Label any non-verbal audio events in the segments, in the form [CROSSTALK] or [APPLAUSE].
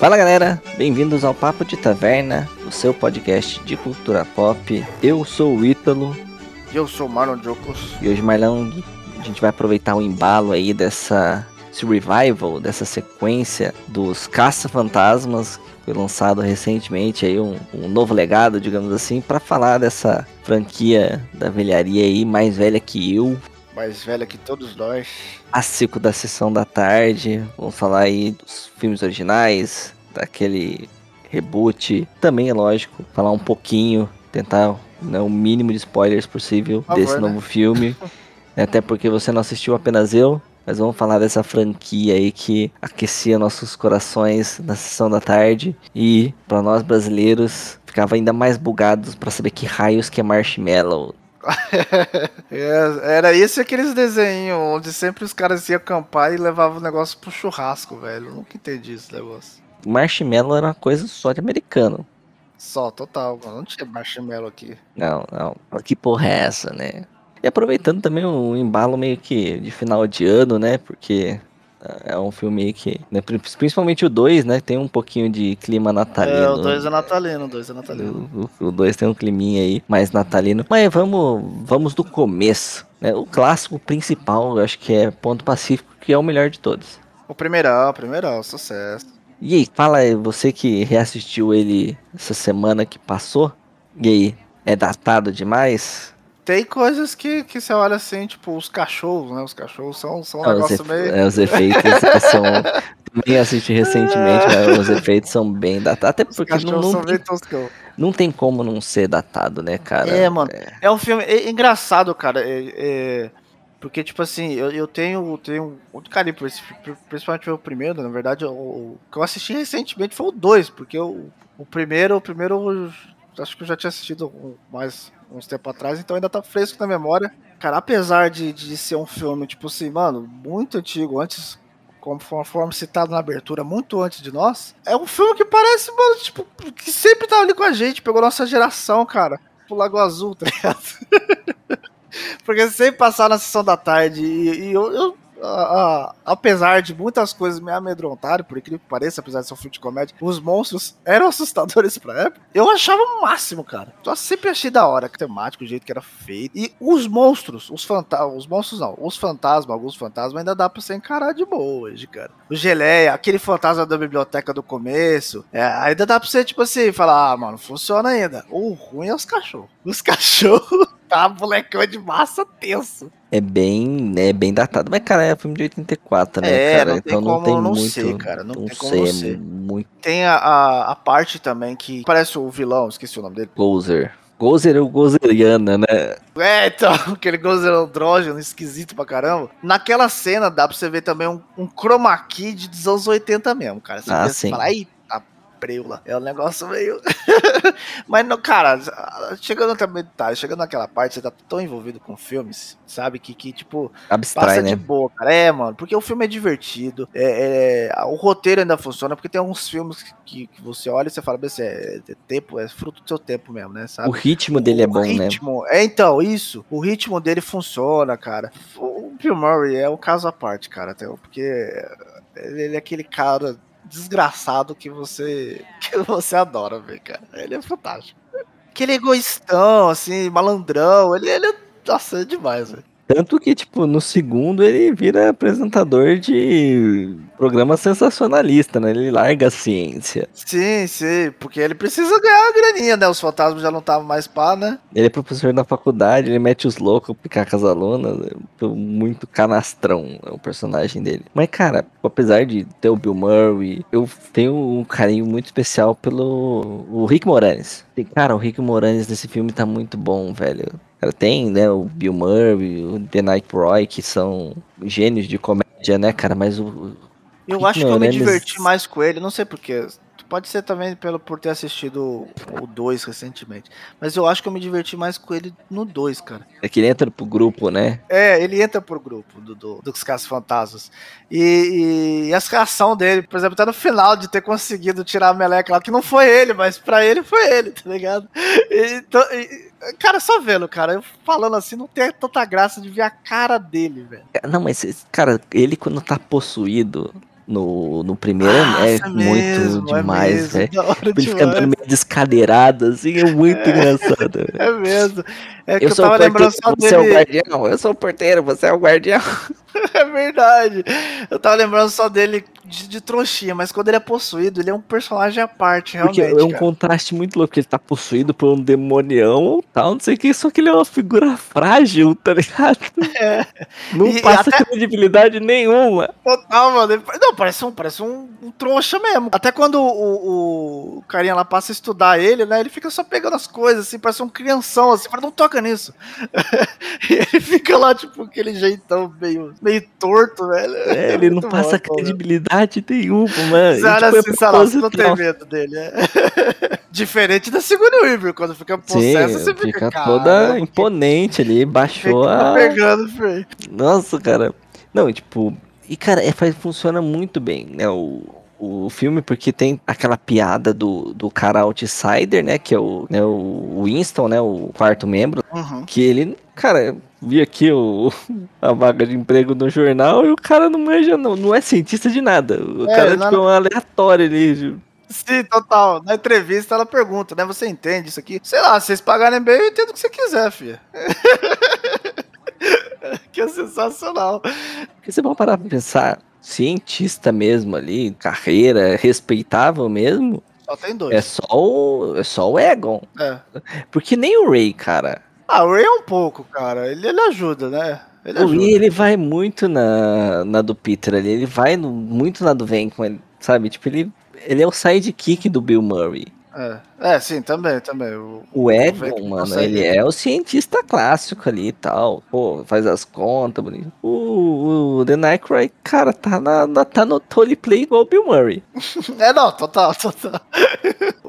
Fala galera, bem-vindos ao Papo de Taverna, o seu podcast de cultura pop. Eu sou o Ítalo. E eu sou o Marlon Jocos. E hoje, Marlon, a gente vai aproveitar o embalo aí dessa esse revival, dessa sequência dos Caça-Fantasmas, que foi lançado recentemente aí um, um novo legado, digamos assim, para falar dessa franquia da velharia aí, mais velha que eu, mais velha que todos nós. Clássico da sessão da tarde. Vamos falar aí dos filmes originais, daquele reboot. Também é lógico, falar um pouquinho, tentar né, o mínimo de spoilers possível favor, desse né? novo filme. [LAUGHS] Até porque você não assistiu apenas eu. Mas vamos falar dessa franquia aí que aquecia nossos corações na sessão da tarde. E para nós brasileiros, ficava ainda mais bugados para saber que raios que é Marshmallow. [LAUGHS] É, era esse aqueles desenhos onde sempre os caras iam acampar e levavam o negócio pro churrasco, velho. Eu nunca entendi esse negócio. Marshmallow era uma coisa só de americano. Só, total. Não tinha marshmallow aqui. Não, não. Que porra é essa, né? E aproveitando também o embalo meio que de final de ano, né? Porque é um filme que, né, principalmente o 2, né, tem um pouquinho de clima natalino. É, o 2 é natalino, o 2 é natalino. O 2 tem um climinha aí mais natalino. Mas vamos, vamos do começo, né? O clássico principal, eu acho que é Ponto Pacífico, que é o melhor de todos. O primeirão, o primeirão, sucesso. E aí, fala aí, você que reassistiu ele essa semana que passou, e aí, é datado demais? Tem coisas que, que você olha assim, tipo, os cachorros, né? Os cachorros são, são um é, negócio meio. É, os efeitos [LAUGHS] são. Também assisti recentemente, é. os efeitos são bem datados. Até porque não, não, tem, não tem como não ser datado, né, cara? É, mano. É, é um filme é engraçado, cara. É, é, porque, tipo assim, eu, eu tenho, tenho muito carinho por esse principalmente o primeiro, na verdade, o, o que eu assisti recentemente foi o 2, porque o, o primeiro, o primeiro acho que eu já tinha assistido mais uns tempo atrás, então ainda tá fresco na memória. Cara, apesar de, de ser um filme, tipo assim, mano, muito antigo, antes, conforme citado na abertura, muito antes de nós, é um filme que parece, mano, tipo, que sempre tava ali com a gente, pegou nossa geração, cara. Pro Lago Azul, tá ligado? [LAUGHS] Porque sempre passava na sessão da tarde e, e eu, eu a, apesar de muitas coisas me amedrontarem, por incrível que pareça, apesar de ser um filme de comédia, os monstros eram [LAUGHS] assustadores pra época. Eu achava o máximo, cara. Eu sempre achei da hora, temático, o jeito que era feito. E os monstros, os fantasmas, os monstros não, os fantasmas, alguns fantasmas ainda dá pra você encarar de boa hoje, cara. O Geleia, aquele fantasma da biblioteca do começo, é, ainda dá pra você, tipo assim, falar, ah, mano, funciona ainda. O ruim é os cachorros. Os [LAUGHS] cachorros tá molecão de massa tenso. É bem, é bem datado, mas cara, é filme de 84, né, é, cara? Não então não tem não muito, ser, cara, não, não tem como sei, ser. Muito... Tem a, a, a, parte também que parece o vilão, esqueci o nome dele. Gozer. Gozer é o Gozeriana, né? É, então, [LAUGHS] aquele Gozer andrógeno esquisito pra caramba. Naquela cena dá pra você ver também um, um chroma key dos anos 80 mesmo, cara. Você ah, sim. Fala, preula. É um negócio meio. [LAUGHS] Mas, não, cara, chegando também. Tá, chegando naquela parte, você tá tão envolvido com filmes, sabe? Que, que tipo, Abstrai, passa né? de boa, cara. É, mano, porque o filme é divertido. É, é, o roteiro ainda funciona, porque tem alguns filmes que, que você olha e você fala, é, é, tempo, é fruto do seu tempo mesmo, né? Sabe? O ritmo dele é bom, né? ritmo, né? É, então, isso. O ritmo dele funciona, cara. O Bill Murray é um caso à parte, cara, até, porque ele é aquele cara desgraçado que você [LAUGHS] que você adora ver, cara. Ele é fantástico. Aquele egoístão, assim, malandrão, ele, ele é, nossa, é demais, velho. Tanto que, tipo, no segundo ele vira apresentador de programa sensacionalista, né? Ele larga a ciência. Sim, sim, porque ele precisa ganhar a graninha, né? Os fantasmas já não estavam mais pá, né? Ele é professor na faculdade, ele mete os loucos picar com as alunas. É muito canastrão é o personagem dele. Mas, cara, apesar de ter o Bill Murray, eu tenho um carinho muito especial pelo o Rick Moranis. Cara, o Rick Moranis nesse filme tá muito bom, velho. Cara, tem, né, o Bill Murray, o The Night Roy, que são gênios de comédia, né, cara, mas o... Eu acho que eu me diverti mais com ele, não sei porquê. Pode ser também pelo, por ter assistido o 2 recentemente. Mas eu acho que eu me diverti mais com ele no 2, cara. É que ele entra pro grupo, né? É, ele entra pro grupo do, do dos Casos Fantasmas. E, e, a ação dele, por exemplo, tá no final de ter conseguido tirar a meleca lá, que não foi ele, mas pra ele foi ele, tá ligado? Então, e, cara, só vendo, cara, eu falando assim, não tem tanta graça de ver a cara dele, velho. Não, mas, cara, ele quando tá possuído, no, no primeiro é, Nossa, muito mesmo, é demais, mesmo, velho. Ele fica demais. andando meio descadeirado, assim, é muito engraçado. velho. [LAUGHS] É mesmo. É que Eu eu, sou o tava porteiro, lembrando só você é o dele. guardião, eu sou o porteiro, você é o guardião. [LAUGHS] É verdade. Eu tava lembrando só dele de, de trouxinha, mas quando ele é possuído, ele é um personagem à parte, Porque realmente. é um cara. contraste muito louco, ele tá possuído por um demonião ou tal, não sei o que, só que ele é uma figura frágil, tá ligado? [LAUGHS] É. Não E- e passa até- credibilidade nenhuma. Total, mano. Ele- Não, parece um, parece um, um trouxa mesmo. Até quando o, o, o carinha lá passa a estudar ele, né? Ele fica só pegando as coisas, assim, parece um crianção, assim, fala, não toca nisso. [LAUGHS] e ele fica lá, tipo, aquele jeitão meio, meio torto, velho. É, ele não passa bom, cara. Credibilidade nenhuma, mano. Você olha E, tipo, é assim, lá, você não tem medo dele, é. [LAUGHS] Diferente da Sigourney Weaver, quando fica possessa, Sim, você fica, fica "Caramba, toda que- imponente ali, baixou a... pegando, Frei? Nossa, cara. Não, tipo... E, cara, é, faz, funciona muito bem, né, o, o filme, porque tem aquela piada do, do cara outsider, né, que é o, né, o Winston, né, o quarto membro, Uhum. que ele, cara, vi aqui o, [LAUGHS] a vaga de emprego no jornal e o cara não manja, não, não é cientista de nada. O É, cara, tipo, é um aleatório ali. Sim, total. Na entrevista ela pergunta, né? Você entende isso aqui? Sei lá, se vocês pagarem bem, eu entendo o que você quiser, filha. [LAUGHS] que é sensacional. Porque você vai parar pra pensar, cientista mesmo ali, carreira respeitável mesmo, Só tem dois. é só o, é só o Egon. É. Porque nem o Ray, cara. Ah, o Ray é um pouco, cara. Ele, ele ajuda, né? Ele O ajuda. Ray, ele vai muito na, na do Peter ali, ele vai no- muito na do Venkman, sabe? Tipo, ele, ele é o sidekick do Bill Murray. É. é, sim, também, também. O, O Egon, Venkman mano, consegue- ele é o cientista clássico ali e tal. Pô, faz as contas, bonito. O, o The Nightcrawler, cara, tá, na, na- tá no roleplay igual o Bill Murray. [LAUGHS] É, não, total, total.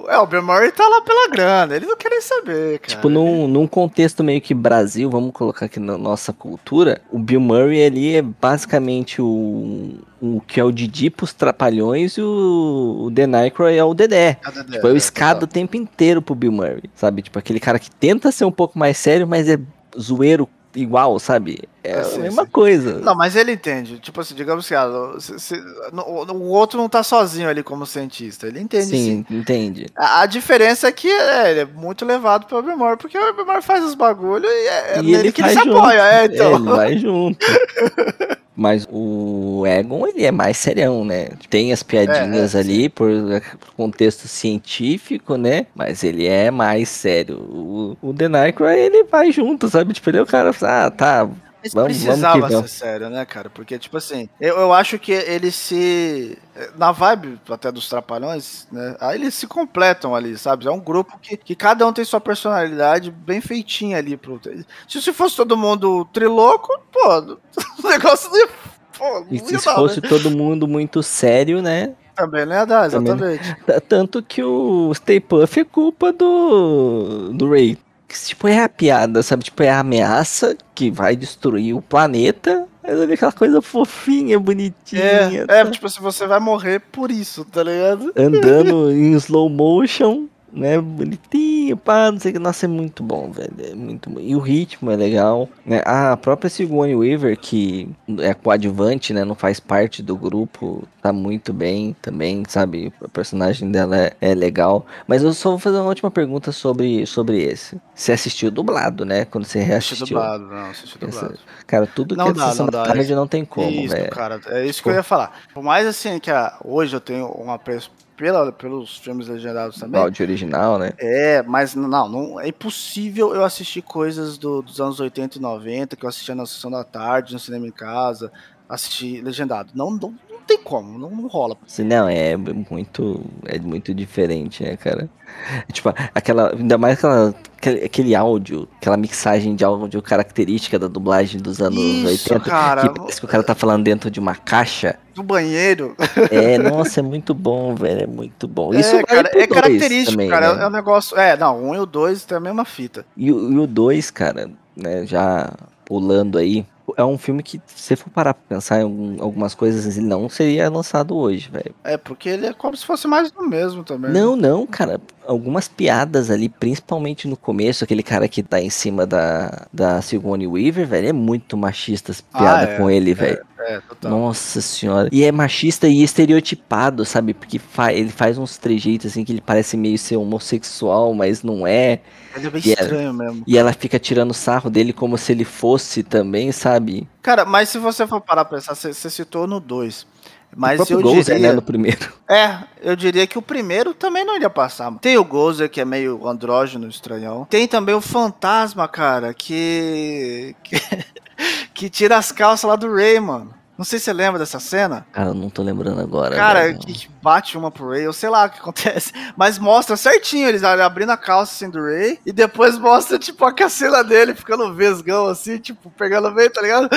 É, o Bill Murray tá lá pela grana. Eles não querem saber, cara. Tipo, num, num contexto meio que Brasil, vamos colocar aqui na nossa cultura, o Bill Murray ali é basicamente o, o que é o Didi pros Trapalhões e o, o The Nightcrawler é o Dedé. Tipo, é o escada o tempo inteiro pro Bill Murray, sabe? Tipo, aquele cara que tenta ser um pouco mais sério, mas é zoeiro igual, sabe? É a mesma coisa. Não, mas ele entende. Tipo assim, digamos que ah, se- se- no- o outro não tá sozinho ali como cientista. Ele entende sim. Sim, entende. A, a diferença é que é, ele é muito levado pelo Murray, porque o Murray faz os bagulho e é, é E nele ele que ele se junto. apoia. É, então. ele vai junto. [LAUGHS] Mas o Egon, ele é mais serião, né? Tem as piadinhas É, é, ali por contexto científico, né? Mas ele é mais sério. O, o The Nightcrawler, ele vai junto, sabe? Tipo, ele é o cara, ah, tá, Mas Vamos- precisava vamos ser sério, né, cara? Porque, tipo assim, eu, eu acho que eles se. Na vibe até dos Trapalhões, né? Aí eles se completam ali, sabe? É um grupo que, que cada um tem sua personalidade bem feitinha ali. Pro... Se, se fosse todo mundo triloco, pô, [LAUGHS] o negócio não ia. Pô, não E se dar, fosse né? todo mundo muito sério, né? Também não ia dar, exatamente. Tanto que o Stay Puff é culpa do, do Ray. Que, tipo, é a piada, sabe? Tipo, é a ameaça que vai destruir o planeta. Mas ali aquela coisa fofinha, bonitinha. É, é, tá? tipo assim, você vai morrer por isso, tá ligado? Andando em slow motion, né? Bonitinho, pá, não sei o que. Nossa, é muito bom, velho. É muito bom. E o ritmo é legal. Né? A própria Sigourney Weaver, que é coadjuvante, né? Não faz parte do grupo, tá muito bem também, sabe? O personagem dela é, é legal. Mas eu só vou fazer uma última pergunta sobre, sobre esse. Você assistiu dublado, né? Quando você Assisti reassistiu. dublado, não, assisti Essa- dublado. Cara, tudo Não que é dá, sessão não da tarde não tem como, isso, velho. cara, é isso Tipo- que eu ia falar. Por mais assim que a- hoje eu tenho um apreço pela, pelos filmes legendados O também. áudio original, né? É, mas não, não é impossível eu assistir coisas do- dos anos 80 e 90 que eu assistia na sessão da tarde, no cinema em casa, assistir legendado. Não, não, não tem como, não, não rola. Não, é muito, é muito diferente, né, cara? Tipo, aquela, ainda mais aquela, aquele, áudio, aquela mixagem de áudio característica da dublagem dos anos Isso, 80, cara. que parece que o cara tá falando dentro de uma caixa. Do banheiro. É, nossa, é muito bom, velho, é muito bom. é, Isso vale cara, é dois característico, também, cara. né? É um negócio. É, não, um e o dois tem a mesma fita. E, o- e o 2, cara, né, já pulando aí, é um filme que, se você for parar pra pensar em algum- algumas coisas, ele não seria lançado hoje, velho. É, porque ele é como se fosse mais do mesmo também. Não, não, cara. Algumas piadas ali, principalmente no começo, aquele cara que tá em cima da, da Sigourney Weaver, velho, é muito machista as Ah, piada é, com ele, velho. É, total. Nossa senhora. E é machista e estereotipado, sabe? Porque fa ele faz uns trejeitos assim que ele parece meio ser homossexual, mas não é. Ele é bem e estranho ela, mesmo. E ela fica tirando sarro dele como se ele fosse também, sabe? Cara, mas se você for parar pra pensar, você citou no 2. Mas o eu Gozer, diria... né, no primeiro. [LAUGHS] É, eu diria que o primeiro também não iria passar. Tem o Gozer, que é meio andrógeno, estranhão. Tem também o Fantasma, cara, que... que, que tira as calças lá do Ray, mano. Não sei se você lembra dessa cena. Cara, eu não tô lembrando agora. Cara, que bate uma pro Ray, eu sei lá o que acontece. [LAUGHS] Mas mostra certinho eles abrindo a calça assim do Ray. E depois mostra, tipo, a cacela dele ficando vesgão assim, tipo, pegando bem, tá ligado?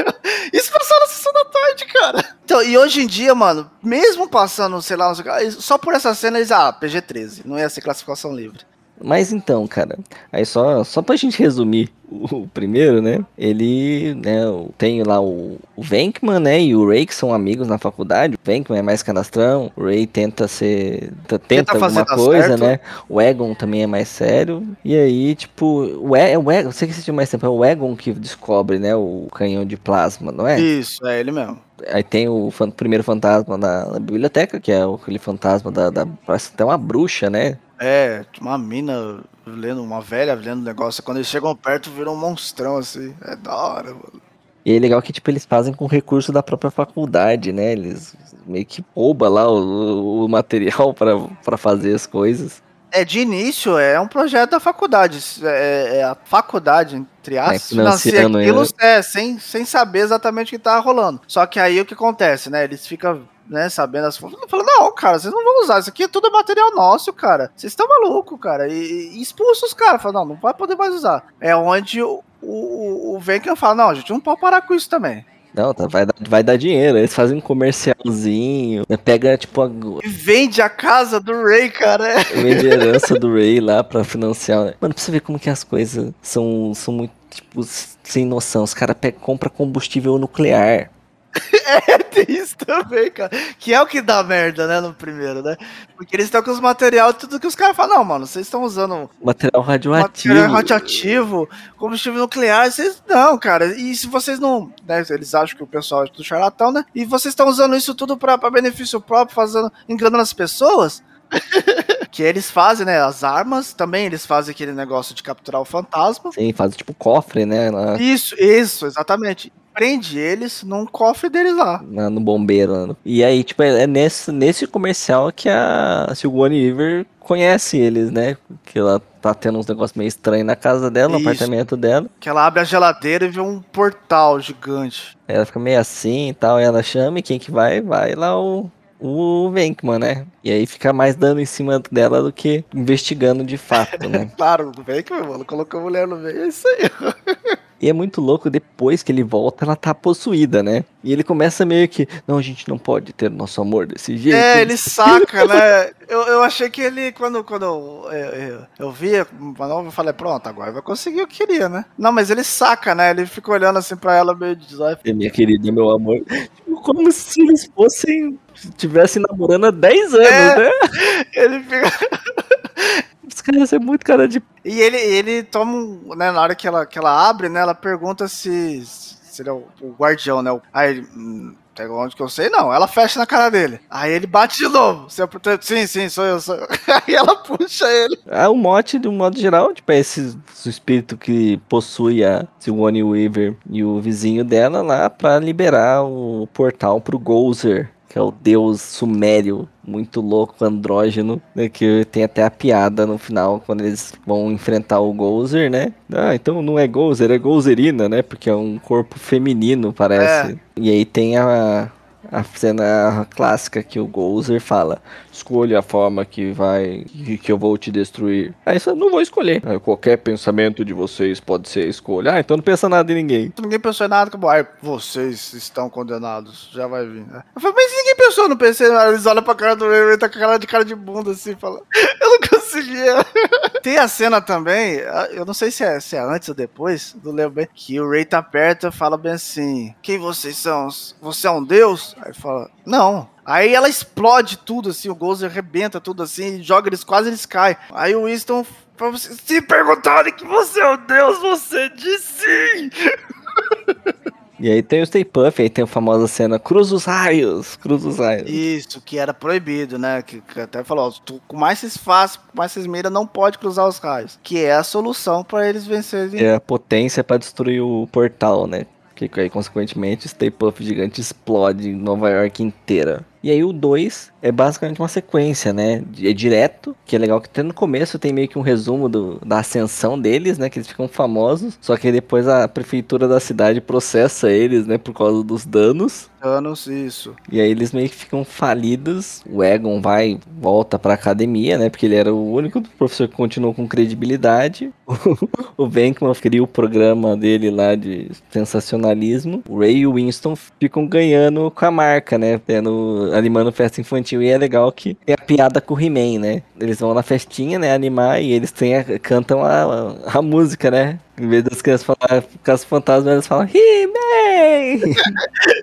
[LAUGHS] Isso passou na sessão da tarde, cara. Então, e hoje em dia, mano, mesmo passando, sei lá, só por essa cena eles, ah, PG-13, não ia ser classificação livre. Mas então, cara, aí só, só pra gente resumir o, primeiro, né? Ele, né, tem lá o, o Venkman, né, e o Ray que são amigos na faculdade. O Venkman é mais canastrão, o Ray tenta ser, tenta, tenta alguma coisa, certo. né? O Egon também é mais sério. E aí, tipo, o, e, o Egon, você que assistiu mais tempo, é o Egon que descobre, né, o canhão de plasma, não é? Isso, é ele mesmo. Aí tem o fan, primeiro fantasma na, na, biblioteca, que é aquele fantasma da, da. Parece até uma bruxa, né? É, uma mina lendo, uma velha lendo negócio. Quando eles chegam perto, viram um monstrão assim. É da hora, mano. E é legal que, tipo, eles fazem com recurso da própria faculdade, né? Eles meio que roubam lá o, o material [LAUGHS] para fazer as coisas. É, de início é um projeto da faculdade. É, é a faculdade, entre aspas, é, financia aquilo é, sem, sem saber exatamente o que tá rolando. Só que aí o que acontece, né? Eles ficam né, sabendo as fontes, falando, não, cara, vocês não vão usar, isso aqui é tudo material nosso, cara. Vocês estão malucos, cara. E, e expulsa os caras, fala, não, não vai poder mais usar. É onde o, o, o Venkan fala, não, a gente não pode parar com isso também. Não, tá, vai, dar, vai dar dinheiro. Eles fazem um comercialzinho, né, pega tipo a... E vende a casa do Ray, cara. [LAUGHS] Vende a herança do Ray lá pra financiar. Mano, pra você ver como que as coisas são, são muito, tipo, sem noção. Os caras compram combustível nuclear. [LAUGHS] é, tem isso também, cara. Que é o que dá merda, né, no primeiro, né? Porque eles estão com os materiais, tudo que os caras falam, não, mano, vocês estão usando. Material radioativo. Material radioativo, combustível nuclear, vocês. Não, cara. E se vocês não. Né, eles acham que o pessoal é tudo charlatão, né? E vocês estão usando isso tudo pra, pra benefício próprio, fazendo, enganando as pessoas. [LAUGHS] que eles fazem, né? As armas, também eles fazem aquele negócio de capturar o fantasma. Sim, fazem tipo cofre, né? Lá. Isso, isso, exatamente prende eles num cofre deles lá. No bombeiro. Né? E aí, tipo, é nesse, nesse comercial que a Sigourney Weaver conhece eles, né? Que ela tá tendo uns negócios meio estranhos na casa dela, Isso. no apartamento dela. Que ela abre a geladeira e vê um portal gigante. Ela fica meio assim e tal, e ela chama e quem que vai? Vai lá o, o Venkman, né? E aí fica mais dando em cima dela do que investigando de fato, né? [LAUGHS] claro, o Venkman, mano, colocou a mulher no meio, é isso aí. [LAUGHS] E é muito louco, depois que ele volta, ela tá possuída, né? E ele começa meio que, não, a gente não pode ter nosso amor desse jeito. É, ele saca, né? Eu, eu achei que ele, quando, quando eu, eu, eu vi, eu falei, pronto, agora vai conseguir o que queria, né? Não, mas ele saca, né? Ele fica olhando assim pra ela meio de é, Minha querida, meu amor. Tipo, como se eles fossem, estivessem namorando há 10 anos, é, né? Ele fica... [LAUGHS] Os caras é muito cara de. E ele, ele toma um. Né, na hora que ela, que ela abre, né? Ela pergunta se. Se ele é o, o guardião, né? Aí ele. Hum, até onde que eu sei, não. Ela fecha na cara dele. Aí ele bate de novo. É sim, sim, sou eu, sou eu. [LAUGHS] Aí ela puxa ele. É o mote, de um modo geral, tipo, é esse espírito que possui a Sigourney Weaver e o vizinho dela lá para liberar o portal pro Gozer que é o deus sumério, muito louco, andrógeno, né, que tem até a piada no final, quando eles vão enfrentar o Gozer, né? Ah, então não é Gozer, é Gozerina, né? Porque é um corpo feminino, parece. É. E aí tem a, a cena clássica que o Gozer fala: escolha a forma que vai que eu vou te destruir. Aí você não vou escolher. Aí, qualquer pensamento de vocês pode ser escolha. Ah, então não pensa nada em ninguém. Ninguém pensou em nada, acabou. Ai, vocês estão condenados. Já vai vir, né? Eu falei, mas ninguém pensou, não pensei. Eles olham pra cara do Ray, tá com cara de cara de bunda assim, fala. [LAUGHS] Eu não conseguia. [LAUGHS] Tem a cena também, eu não sei se é, se é antes ou depois, não lembro bem, que o Ray tá perto e fala bem assim: Quem vocês são? Você é um deus? Aí fala, não, Aí ela explode tudo, assim, o Gozer arrebenta tudo assim, joga eles, quase eles caem. Aí o Winston, pra você, se perguntarem que você é o Deus, você diz sim! E aí tem o Stay Puff, aí tem a famosa cena Cruz os raios, cruz os raios. Isso, que era proibido, né? Que, que até falou, ó, tu, com mais vocês fazem, com mais vocês mira, não pode cruzar os raios. Que é a solução para eles vencerem. É a potência para destruir o portal, né? Que aí, consequentemente, o Stay Puff gigante explode em Nova York inteira. E aí o 2 é basicamente uma sequência, né? É direto, que é legal que até no começo tem meio que um resumo do, da ascensão deles, né? Que eles ficam famosos. Só que depois a prefeitura da cidade processa eles, né? Por causa dos danos. Danos, isso. E aí eles meio que ficam falidos. O Egon vai, volta pra academia, né? Porque ele era o único professor que continuou com credibilidade. [LAUGHS] o Venkman cria o programa dele lá de sensacionalismo. O Ray e o Winston ficam ganhando com a marca, né? Tendo animando festa infantil. E é legal que tem a piada com o He-Man, né? Eles vão na festinha, né? Animar e eles têm a, cantam a, a, a música, né? Em vez das crianças falar Caso Fantasma, eles falam He-Man!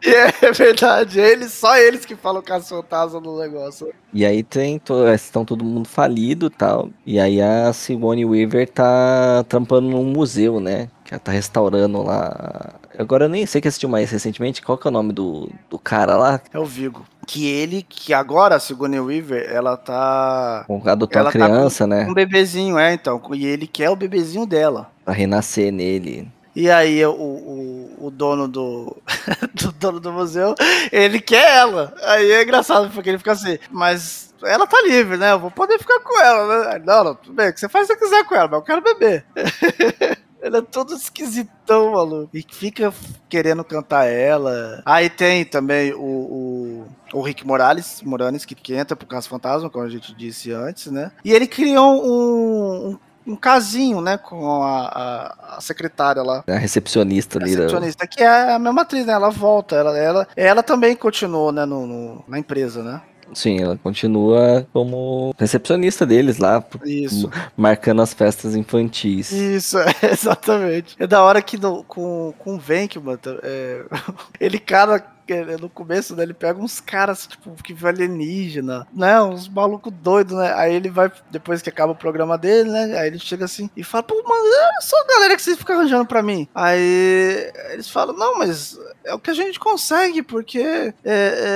[LAUGHS] é verdade, eles, só eles que falam Caso Fantasma no negócio. E aí tem, to, estão todo mundo falido e tal. E aí a Simone Weaver tá trampando num museu, né? Que ela tá restaurando lá. Agora eu nem sei que assistiu mais recentemente. Qual que é o nome do, do cara lá? É o Vigo. Que ele, que agora, a Sigourney Weaver, ela tá. Adotou uma criança, tá com, né? Um bebezinho, é, então. E ele quer o bebezinho dela. Pra renascer nele. E aí o, o, o dono do, [LAUGHS] do dono do museu, ele quer ela. Aí é engraçado, porque ele fica assim, mas ela tá livre, né? Eu vou poder ficar com ela, né? Não, não, tudo bem, que você faz o que você quiser com ela, mas eu quero beber. [LAUGHS] Ele é todo esquisitão, maluco. E fica querendo cantar ela. Aí tem também o, o, o Rick Morales, Moranes, que, que entra pro Caso Fantasma, como a gente disse antes, né? E ele criou um, um um casinho, né, com a, a, a secretária lá. A recepcionista ali. A recepcionista, que é a mesma atriz, né, ela volta, ela, ela, ela também continuou, né, no, no na empresa, né. Sim, ela continua como recepcionista deles lá, Isso. marcando as festas infantis. Isso, [LAUGHS] exatamente. É da hora que no, com, com o Venkman, é, [LAUGHS] ele cara no começo, né, ele pega uns caras, tipo, que alienígena, né, uns malucos doidos, né, aí ele vai, depois que acaba o programa dele, né, aí ele chega assim e fala, pô, mano, só a galera que vocês ficam arranjando pra mim. Aí eles falam, não, mas é o que a gente consegue, porque é,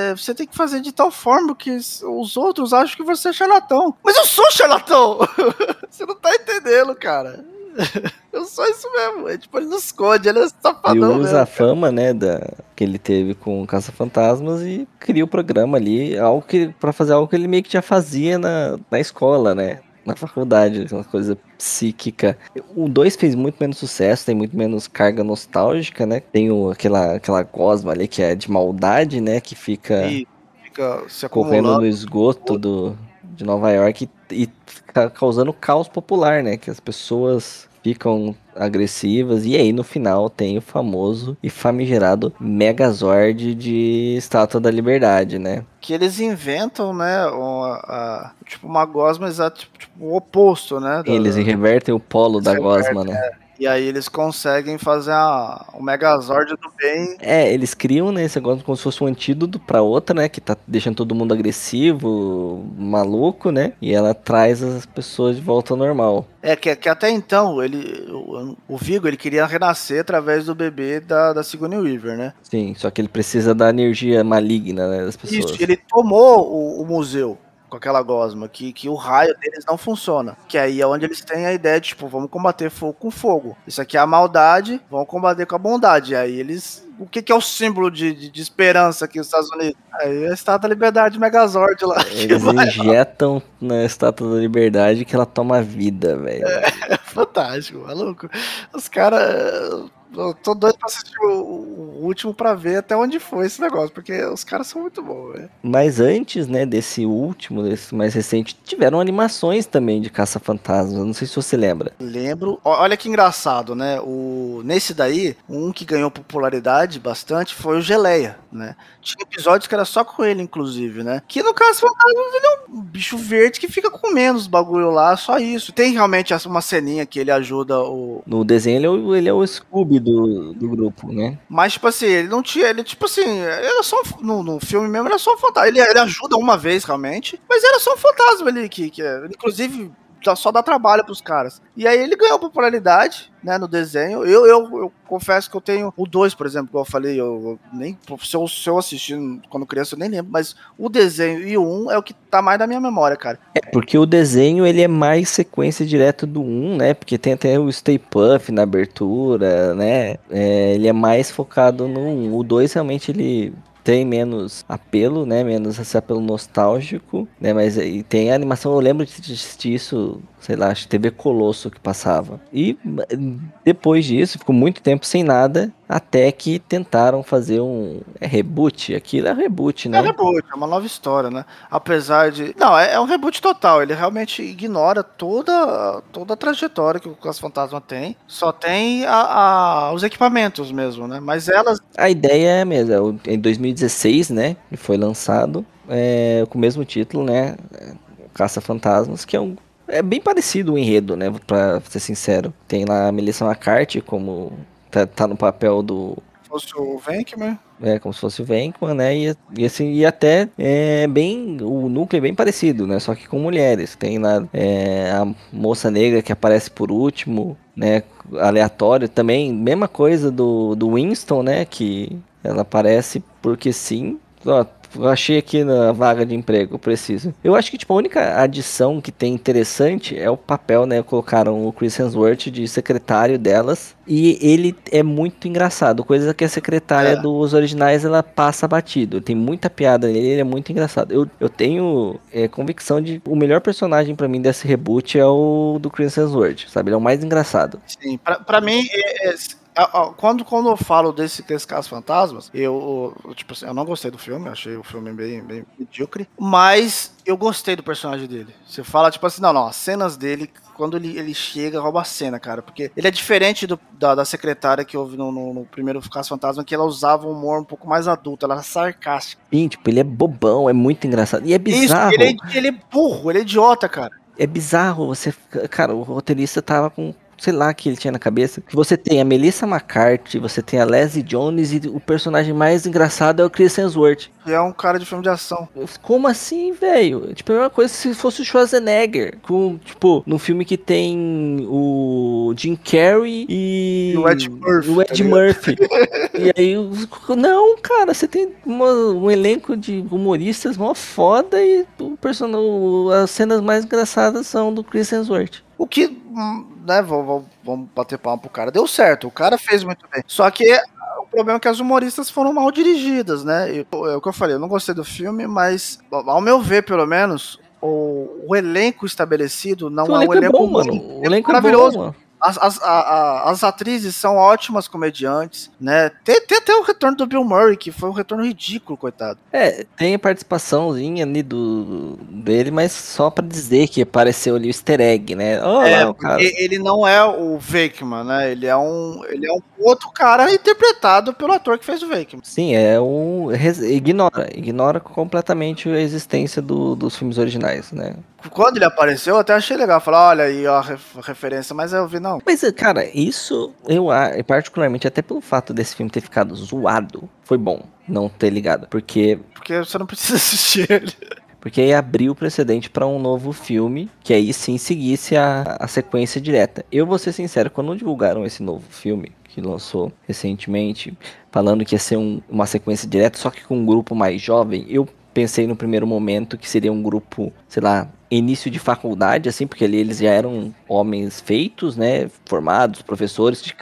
é, você tem que fazer de tal forma que os outros acham que você é charlatão. Mas eu sou charlatão! [LAUGHS] você não tá entendendo, cara. [LAUGHS] Eu sou isso mesmo. É, tipo, ele não esconde, ele é safadão. Ele usa a fama, né, da, que ele teve com Caça Fantasmas e cria o programa ali, algo que, pra fazer algo que ele meio que já fazia na, na escola, né? Na faculdade, uma coisa psíquica. O 2 fez muito menos sucesso, tem muito menos carga nostálgica, né? Tem o, aquela, aquela gosma ali que é de maldade, né? Que fica, e fica correndo no esgoto do, de Nova York e, e fica causando caos popular, né? Que as pessoas ficam agressivas. E aí no final tem o famoso e famigerado Megazord de Estátua da Liberdade, né? Que eles inventam, né? Uma, a, tipo uma gosma exato, tipo, tipo, o oposto, né? Eles revertem o polo da gosma, né? É. E aí eles conseguem fazer a, o Megazord do bem. É, eles criam né, esse negócio como se fosse um antídoto pra outra, né? Que tá deixando todo mundo agressivo, maluco, né? E ela traz as pessoas de volta ao normal. É, que, que até então, ele, o, o Vigo, ele queria renascer através do bebê da, da Sigourney Weaver, né? Sim, só que ele precisa da energia maligna né, das pessoas. Isso, ele tomou o, o museu com aquela gosma, que, que o raio deles não funciona. Que aí é onde eles têm a ideia de, tipo, vamos combater fogo com fogo. Isso aqui é a maldade, vamos combater com a bondade. E aí eles. O que, que é o símbolo de, de, de, esperança aqui nos Estados Unidos? Aí é a Estátua da Liberdade Megazord lá. Eles injetam na Estátua da Liberdade que ela toma vida, velho. É, é [LAUGHS] fantástico, maluco. Os caras eu tô doido pra assistir o, o, último pra ver até onde foi esse negócio, porque os caras são muito bons, velho. Mas antes, né, desse último, desse mais recente, tiveram animações também de Caça-Fantasmas. Não sei se você lembra. Lembro. Olha que engraçado, né? O, nesse daí, um que ganhou popularidade bastante foi o Geleia, né? Tinha episódios que era só com ele, inclusive, né? Que no Caça-Fantasmas ele é um bicho verde que fica comendo os bagulho lá, só isso. Tem realmente uma ceninha que ele ajuda o. No desenho ele é o, ele é o Scooby do, do grupo, né? Mas, tipo assim, ele não tinha. Ele, tipo assim, era só. No, no filme mesmo, era só um fantasma. Ele, ele ajuda uma vez, realmente. Mas era só um fantasma ali, que, que inclusive só dá trabalho pros caras. E aí ele ganhou popularidade, né, no desenho. Eu, eu, eu confesso que eu tenho o 2, por exemplo, como eu falei, eu, eu nem se eu, se eu assisti quando criança eu nem lembro, mas o desenho e o 1 um é o que tá mais na minha memória, cara. É, porque o desenho ele é mais sequência direta do 1, um, né? Porque tem até o Stay Puff na abertura, né? É, ele é mais focado no 1. Um. O 2 realmente ele tem menos apelo, né? Menos esse apelo nostálgico, né? Mas e tem a animação, eu lembro de assistir isso, sei lá, acho TV Colosso que passava. E depois disso, ficou muito tempo sem nada, até que tentaram fazer um é reboot. Aquilo é reboot, né? É reboot, é uma nova história, né? Apesar de. Não, é, é um reboot total. Ele realmente ignora toda, toda a trajetória que o Caça Fantasma tem. Só tem a, a, os equipamentos mesmo, né? Mas elas. A ideia é a mesma. Em 2016, né? Foi lançado é, com o mesmo título, né? Caça Fantasmas, que é um é bem parecido o enredo, né? Pra ser sincero. Tem lá a Melissa McCarthy como. Tá, tá no papel do. Fosse o Venkman. É, como se fosse o Venkman, né? E, e, assim, e até é bem. O núcleo é bem parecido, né? Só que com mulheres. Tem lá é, a moça negra que aparece por último, né? Aleatório também. Mesma coisa do, do Winston, né? Que ela aparece porque sim. Ó, achei aqui na vaga de emprego, preciso. Eu acho que, tipo, a única adição que tem interessante é o papel, né? Colocaram o Chris Hemsworth de secretário delas. E ele é muito engraçado. Coisa que a secretária é. dos originais, ela passa batido. Tem muita piada nele, ele é muito engraçado. Eu, eu tenho é, convicção de o melhor personagem para mim desse reboot é o do Chris Hemsworth, sabe? Ele é o mais engraçado. Sim, pra, pra mim, é, é quando, quando eu falo desse, desse caso fantasmas, eu, tipo assim, eu não gostei do filme, achei o filme bem, bem medíocre, mas eu gostei do personagem dele. Você fala, tipo assim, não, não, as cenas dele, quando ele, ele chega, rouba a cena, cara, porque ele é diferente do, da, da secretária que houve no, no, no primeiro Caso Fantasma, que ela usava um humor um pouco mais adulto, ela era sarcástica. Sim, tipo, ele é bobão, é muito engraçado, e é bizarro. Isso, ele é, ele é burro, ele é idiota, cara. É bizarro, você. Cara, o roteirista tava com sei lá que ele tinha na cabeça. Que você tem a Melissa McCarthy, você tem a Leslie Jones e o personagem mais engraçado é o Chris Hemsworth. Que é um cara de filme de ação. Como assim, velho? Tipo, a mesma coisa se fosse o Schwarzenegger. Com, tipo, no filme que tem o Jim Carrey e. e o Ed Murphy. O Ed tá Murphy. [LAUGHS] e aí, não, cara, você tem uma, um elenco de humoristas mó foda e o personagem, as cenas mais engraçadas são do Chris Hemsworth. O que, né, vamos, vamos bater palma pro cara. Deu certo, o cara fez muito bem. Só que o problema é que as humoristas foram mal dirigidas, né? E, é o que eu falei, eu não gostei do filme, mas, ao meu ver, pelo menos, o, o elenco estabelecido não o é um elenco é bom, mano. O elenco é maravilhoso. Bom, as, as, a, a, as atrizes são ótimas comediantes, né? Tem, tem até o retorno do Bill Murray, que foi um retorno ridículo, coitado. É, tem a participaçãozinha ali do, dele, mas só pra dizer que apareceu ali o easter egg, né? Oh, é, lá, cara. ele não é o Venkman, né? Ele é um, ele é um outro cara interpretado pelo ator que fez o Venkman. Sim, é um... Ignora, ignora completamente a existência do, dos filmes originais, né? Quando ele apareceu, eu até achei legal. Falar, olha aí, ó, a referência, mas eu vi, não. Mas, cara, isso eu, particularmente, até pelo fato desse filme ter ficado zoado, foi bom não ter ligado. Porque. Porque você não precisa [LAUGHS] assistir ele. Porque aí abriu o precedente para um novo filme, que aí sim seguisse a, a sequência direta. Eu vou ser sincero, quando divulgaram esse novo filme, que lançou recentemente, falando que ia ser um, uma sequência direta, só que com um grupo mais jovem, eu pensei no primeiro momento que seria um grupo, sei lá, início de faculdade, assim, porque ali eles já eram homens feitos, né, formados, professores de,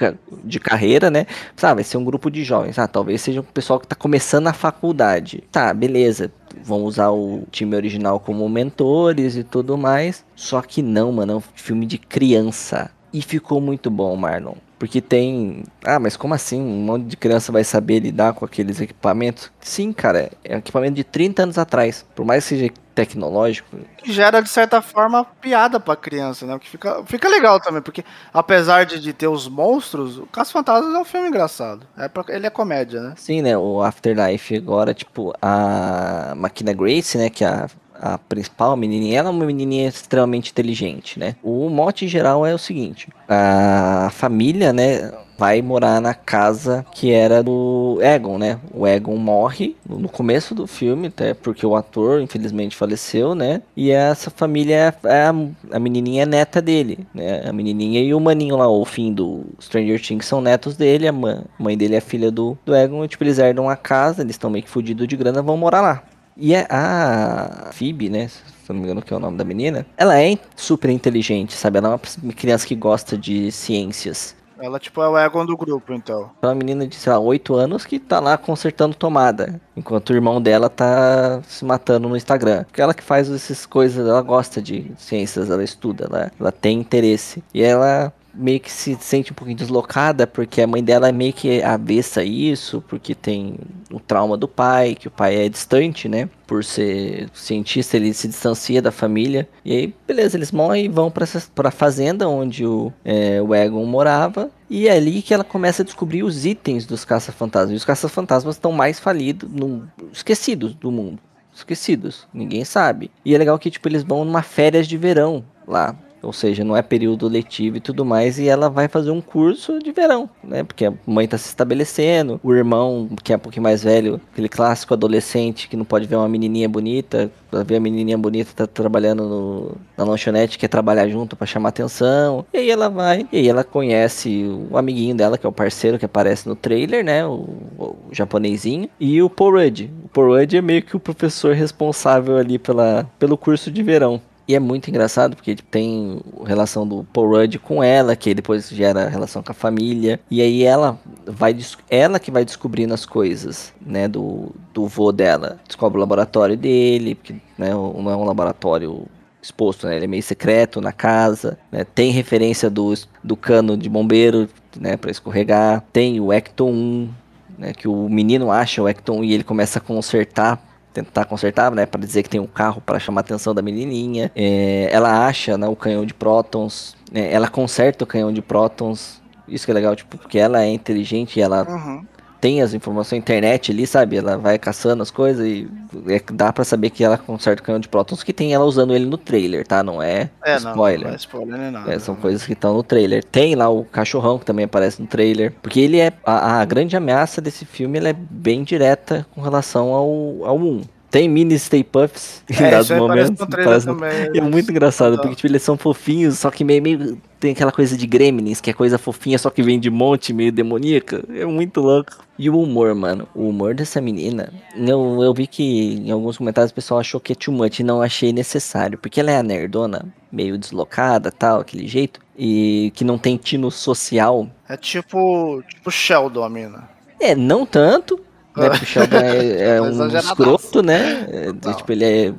de carreira, né, sabe, vai ser um grupo de jovens, ah, talvez seja um pessoal que tá começando a faculdade, tá, beleza, vão usar o time original como mentores e tudo mais, só que não, mano, é um filme de criança, e ficou muito bom, Marlon. Porque tem. Ah, mas como assim? Um monte de criança vai saber lidar com aqueles equipamentos? Sim, cara. É um equipamento de 30 anos atrás. Por mais que seja tecnológico. Gera, de certa forma, piada pra criança, né? Que fica, fica legal também, porque apesar de, de ter os monstros, o Caso Fantasmas é um filme engraçado. É pra, ele é comédia, né? Sim, né? O Afterlife agora, tipo, a Máquina Grace, né? Que é a a principal menininha, ela é uma menininha extremamente inteligente, né? O mote geral é o seguinte: a família, né, vai morar na casa que era do Egon, né? O Egon morre no começo do filme, até porque o ator infelizmente faleceu, né? E essa família é a, a menininha é neta dele, né? A menininha e o maninho lá, o fim do Stranger Things são netos dele, a mãe dele é filha do, do Egon, e, tipo, eles herdam a casa, eles estão meio que fudidos de grana, vão morar lá. E é a Phoebe, né? Se não me engano que é o nome da menina. Ela é super inteligente, sabe? Ela é uma criança que gosta de ciências. Ela, tipo, é o Egon do grupo, então. É uma menina de, sei lá, 8 anos que tá lá consertando tomada. Enquanto o irmão dela tá se matando no Instagram. Porque ela que faz essas coisas, ela gosta de ciências, ela estuda, ela, ela tem interesse. E ela meio que se sente um pouquinho deslocada, porque a mãe dela é meio que avessa isso, porque tem o trauma do pai, que o pai é distante, né? Por ser cientista, ele se distancia da família. E aí, beleza, eles morrem e vão pra, essa, pra fazenda onde o, é, o Egon morava. E é ali que ela começa a descobrir os itens dos caça-fantasmas. E os caça-fantasmas estão mais falidos, no, esquecidos do mundo. Esquecidos, ninguém sabe. E é legal que, tipo, eles vão numa férias de verão lá ou seja, não é período letivo e tudo mais, e ela vai fazer um curso de verão, né? Porque a mãe tá se estabelecendo, o irmão, que é um pouquinho mais velho, aquele clássico adolescente que não pode ver uma menininha bonita, ver a menininha bonita tá trabalhando no, na lanchonete, quer trabalhar junto para chamar atenção, e aí ela vai, e aí ela conhece o amiguinho dela, que é o parceiro que aparece no trailer, né? O, o japonesinho, e o Paul Rudd. O Paul Rudd é meio que o professor responsável ali pela, pelo curso de verão. E é muito engraçado porque tipo, tem relação do Paul Rudd com ela, que depois gera relação com a família. E aí ela vai ela que vai descobrindo as coisas, né, do, do vô dela. Descobre o laboratório dele, porque né, não é um laboratório exposto, né? Ele é meio secreto na casa, né? Tem referência do, do cano de bombeiro, né, para escorregar. Tem o Ecton 1, né, que o menino acha o Ecton e ele começa a consertar tentar consertar, né, para dizer que tem um carro para chamar a atenção da menininha. É, ela acha, né, o canhão de prótons, né, ela conserta o canhão de prótons. Isso que é legal, tipo, porque ela é inteligente e ela uhum tem as informações, internet ali, sabe? Ela vai caçando as coisas e é, dá para saber que ela conserta o canhão de prótons que tem ela usando ele no trailer, tá? Não é, é spoiler. Não, não é spoiler nem nada. É, são não. coisas que estão no trailer. Tem lá o cachorrão que também aparece no trailer. Porque ele é. A, a grande ameaça desse filme é bem direta com relação ao, ao 1. Tem mini Stay Puffs em é, dados momentos. Parece também, é muito engraçado, porque tipo, eles são fofinhos, só que meio, meio. Tem aquela coisa de Gremlins, que é coisa fofinha, só que vem de monte, meio demoníaca. É muito louco. E o humor, mano. O humor dessa menina. Eu, eu vi que em alguns comentários o pessoal achou que é too much e não achei necessário. Porque ela é a nerdona, meio deslocada tal, aquele jeito. E que não tem tino social. É tipo. Tipo Sheldon, a mina. É, não tanto, né? Porque o Sheldon é, é [LAUGHS] um escroto, né? É, tipo, ele é.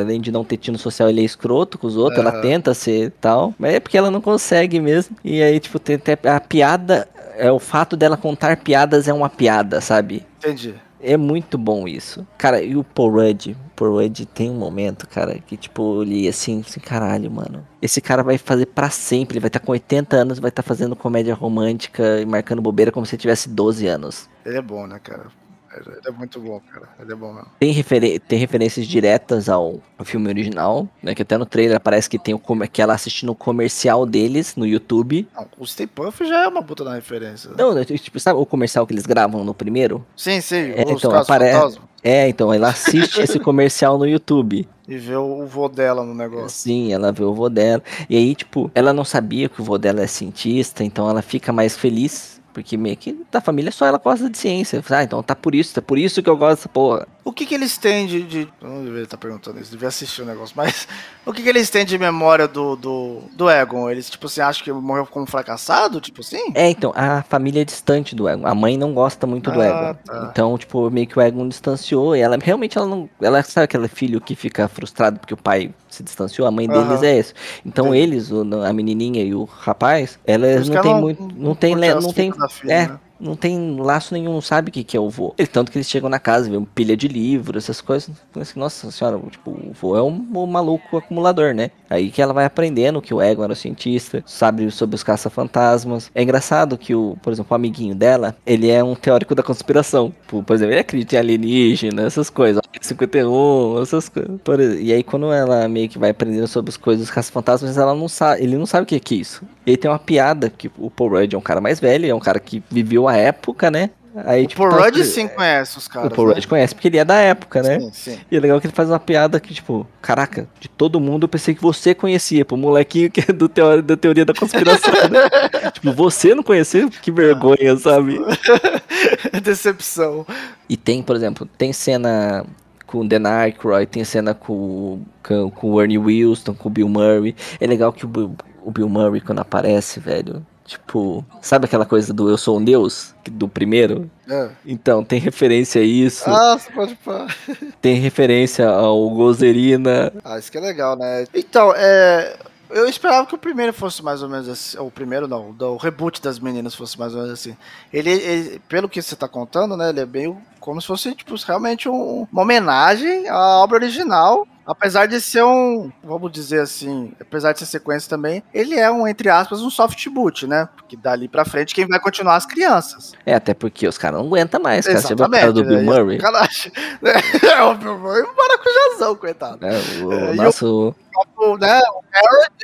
Além de não ter tino social, ele é escroto com os outros, uhum. ela tenta ser tal, mas é porque ela não consegue mesmo. E aí, tipo, tem, tem a piada, é o fato dela contar piadas é uma piada, sabe? Entendi. É muito bom isso. Cara, e o Paul Rudd? Paul Rudd tem um momento, cara, que tipo, eu li assim, assim, caralho, mano. Esse cara vai fazer para sempre, ele vai estar tá com 80 anos, vai estar tá fazendo comédia romântica e marcando bobeira como se tivesse 12 anos. Ele é bom, né, cara? Ele é muito bom, cara. Ele é bom mesmo. Tem, refer tem referências diretas ao, ao, filme original, né? Que até no trailer parece que tem o que ela assistindo o comercial deles no YouTube. Não, o Stay Puff já é uma puta da referência. Não, né, tipo, sabe o comercial que eles gravam no primeiro? Sim, sim. É, então, aparece. É, então, ela assiste esse [LAUGHS] comercial no YouTube. E vê o vô dela no negócio. Sim, ela vê o vô dela. E aí, tipo, ela não sabia que o vô dela é cientista, então ela fica mais feliz porque meio que da família só ela gosta de ciência. Ah, então tá por isso, tá por isso que eu gosto dessa porra. O que que eles têm de. de... Eu não deveria estar perguntando isso, devia assistir o negócio, mas. [LAUGHS] O que que eles têm de memória do, do, do Egon? Eles, tipo assim, acham que morreu como fracassado? Tipo assim? É, então, a família é distante do Egon. A mãe não gosta muito do ah, Egon. Tá. Então, tipo, meio que o Egon distanciou. E ela realmente ela não. Ela sabe aquele filho que fica frustrado porque o pai se distanciou, a mãe deles é esse. Então Entendi. eles, a menininha e o rapaz, elas não tem muito. Não tem. Não tem. Filha, é, né? Não tem laço nenhum, não sabe o que, que é o vô. Ele, tanto que eles chegam na casa, vê uma pilha de livros, essas coisas. Nossa senhora, tipo, o vô é um, um, maluco acumulador, né? Aí que ela vai aprendendo que o Egon era o cientista, sabe sobre os caça-fantasmas. É engraçado que o, por exemplo, o amiguinho dela, ele é um teórico da conspiração. Por, por exemplo, ele acredita em alienígena, essas coisas. 51, essas coisas. E aí quando ela meio que vai aprendendo sobre as coisas dos caça-fantasmas, ela não sabe, ele não sabe o que é isso. E aí tem uma piada que o Paul Rudd é um cara mais velho, é um cara que viveu a época, né? Aí, o tipo, Paul tá Rudd sim conhece os caras. O Paul né? Rudd conhece, porque ele é da época, né? Sim, sim. E é legal que ele faz uma piada que, tipo, caraca, de todo mundo eu pensei que você conhecia, pô, molequinho que é do teoria, da teoria da conspiração. né? [LAUGHS] tipo, você não conheceu? Que vergonha, sabe? [LAUGHS] Decepção. E tem, por exemplo, tem cena com o Dan Aykroyd, tem cena com, com, com o Ernie Wilson, com o Bill Murray. É legal que o, o Bill Murray, quando aparece, velho, Tipo, sabe aquela coisa do Eu Sou um Deus? Do primeiro? É. Então, tem referência a isso. Ah, você pode falar. [LAUGHS] Tem referência ao Gozerina. Ah, isso que é legal, né? Então, é. Eu esperava que o primeiro fosse mais ou menos assim. O primeiro não, o reboot das meninas fosse mais ou menos assim. Ele, ele pelo que você tá contando, né? Ele é bem como se fosse, tipo, realmente um, uma homenagem à obra original apesar de ser um, vamos dizer assim, apesar de ser sequência também, ele é um, entre aspas, um soft boot, né? Porque dali pra frente quem vai continuar as crianças. É, até porque os caras não aguentam mais, cara. Você vai o do Bill né? Murray. [LAUGHS] É, o Bill Murray é um maracujazão, coitado. É, o é, nosso... O, né, o Harold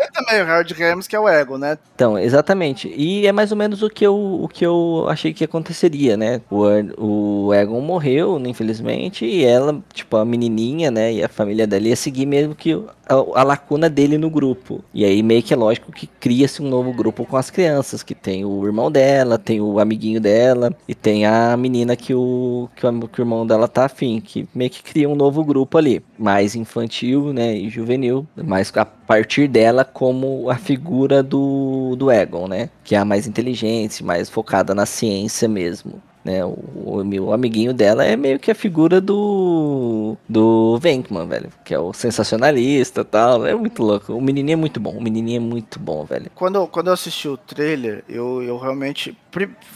foi também, o Harold Ramos, que é o ego, né? Então, exatamente. E é mais ou menos o que eu, o que eu achei que aconteceria, né? O, o Egon morreu, infelizmente, e ela, tipo, a menininha, né, e a família dela ia seguir mesmo que a, a, lacuna dele no grupo. E aí meio que é lógico que cria-se um novo grupo com as crianças, que tem o irmão dela, tem o amiguinho dela e tem a menina que o, que o, que o irmão dela tá afim, que meio que cria um novo grupo ali, mais infantil, né, e juvenil, mas a partir dela como a figura do, do Egon, né, que é a mais inteligente, mais focada na ciência mesmo. Né, o, o amiguinho dela é meio que a figura do do Venkman, velho, que é o sensacionalista, tal, é muito louco. O menininho é muito bom, o menininho é muito bom, velho. Quando, quando eu assisti o trailer, eu, eu realmente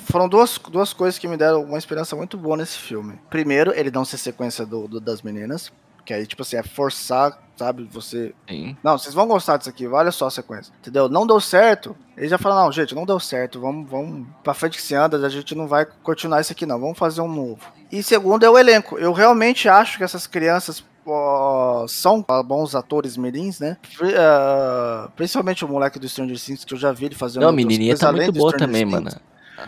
foram duas, duas coisas que me deram uma esperança muito boa nesse filme. Primeiro, ele não ser sequência do, do das meninas, que aí, tipo assim, é forçar, sabe? Você. Sim. Não, vocês vão gostar disso aqui, olha só a sequência. Entendeu? Não deu certo. Ele já fala, não, gente, não deu certo. Vamos, vamos pra frente que se anda, a gente não vai continuar isso aqui, não. Vamos fazer um novo. E segundo é o elenco. Eu realmente acho que essas crianças são bons atores mirins, né? Uh, principalmente o moleque do Stranger Things, que eu já vi ele fazendo. Não, a menininha tá muito boa também, Things, mano.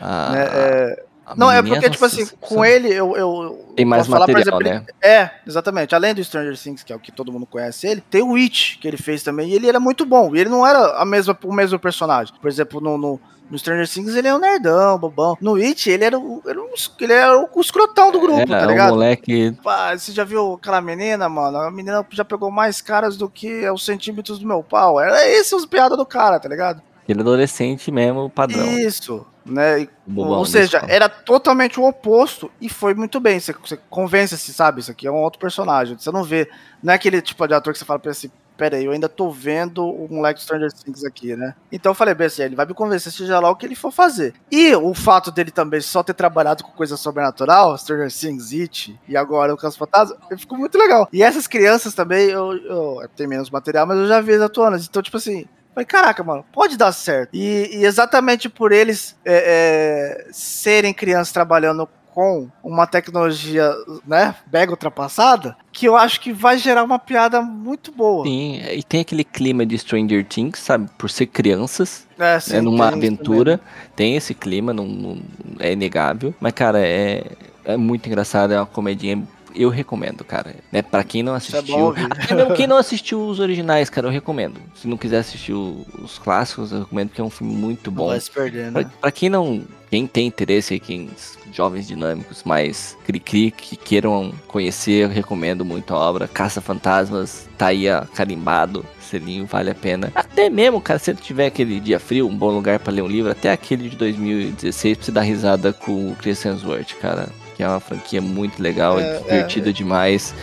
Ah, né? é, não, é porque, tipo assim, com ele eu. eu tem mais material, falar, exemplo, né? é, exatamente. Além do Stranger Things, que é o que todo mundo conhece ele, tem o Witch, que ele fez também, e ele era muito bom. E ele não era a mesma, o mesmo personagem. Por exemplo, no, no no Stranger Things ele é um nerdão, bobão. No It ele era o, era um, ele era o escrotão do grupo, é, tá ligado? Um moleque. Pá, você já viu aquela menina, mano? A menina já pegou mais caras do que os centímetros do meu pau. Era esse os piadas do cara, tá ligado? Ele é adolescente mesmo, padrão. Isso né? Bobão, Ou seja, era totalmente o oposto e foi muito bem. Você, você convence-se, sabe? Isso aqui é um outro personagem. Você não vê. Não é aquele tipo de ator que você fala pra assim, pera aí, eu ainda tô vendo o moleque Stranger Things aqui, né? Então eu falei, bem assim, ele vai me convencer, seja lá o que ele for fazer. E o fato dele também só ter trabalhado com coisa sobrenatural, Stranger Things, It, e agora o Caso Fantasma, ficou muito legal. E essas crianças também, eu, eu, tem menos material, mas eu já vi eles atuando. Então, tipo assim, Falei, caraca, mano, pode dar certo. E, e exatamente por eles é, é, serem crianças trabalhando com uma tecnologia, né, mega ultrapassada, que eu acho que vai gerar uma piada muito boa. Sim, e tem aquele clima de Stranger Things, sabe, por ser crianças, é, sim, né, numa aventura, tem esse clima, não, não, é inegável, mas cara, é, é muito engraçado, é uma comedinha eu recomendo, cara. Né? Pra quem não é assistiu. É até [LAUGHS] mesmo quem não assistiu os originais, cara, eu recomendo. Se não quiser assistir os clássicos, eu recomendo que é um filme muito bom. Não vai se perder, né? Pra, pra quem não. Quem tem interesse aí, quem jovens dinâmicos, mais cri-cri, que queiram conhecer, eu recomendo muito a obra. Caça Fantasmas, tá aí carimbado, selinho, vale a pena. Até mesmo, cara, se tiver aquele dia frio, um bom lugar para ler um livro, até aquele de 2016, pra você dar risada com o Chris Hemsworth, cara que é uma franquia muito legal, é, divertida é, demais.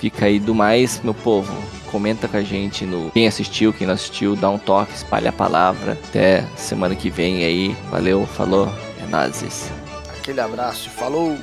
Fica aí do mais, meu povo. Comenta com a gente no quem assistiu, quem não assistiu, dá um toque, espalha a palavra. Até semana que vem aí. Valeu, falou, é nazis. Aquele abraço falou!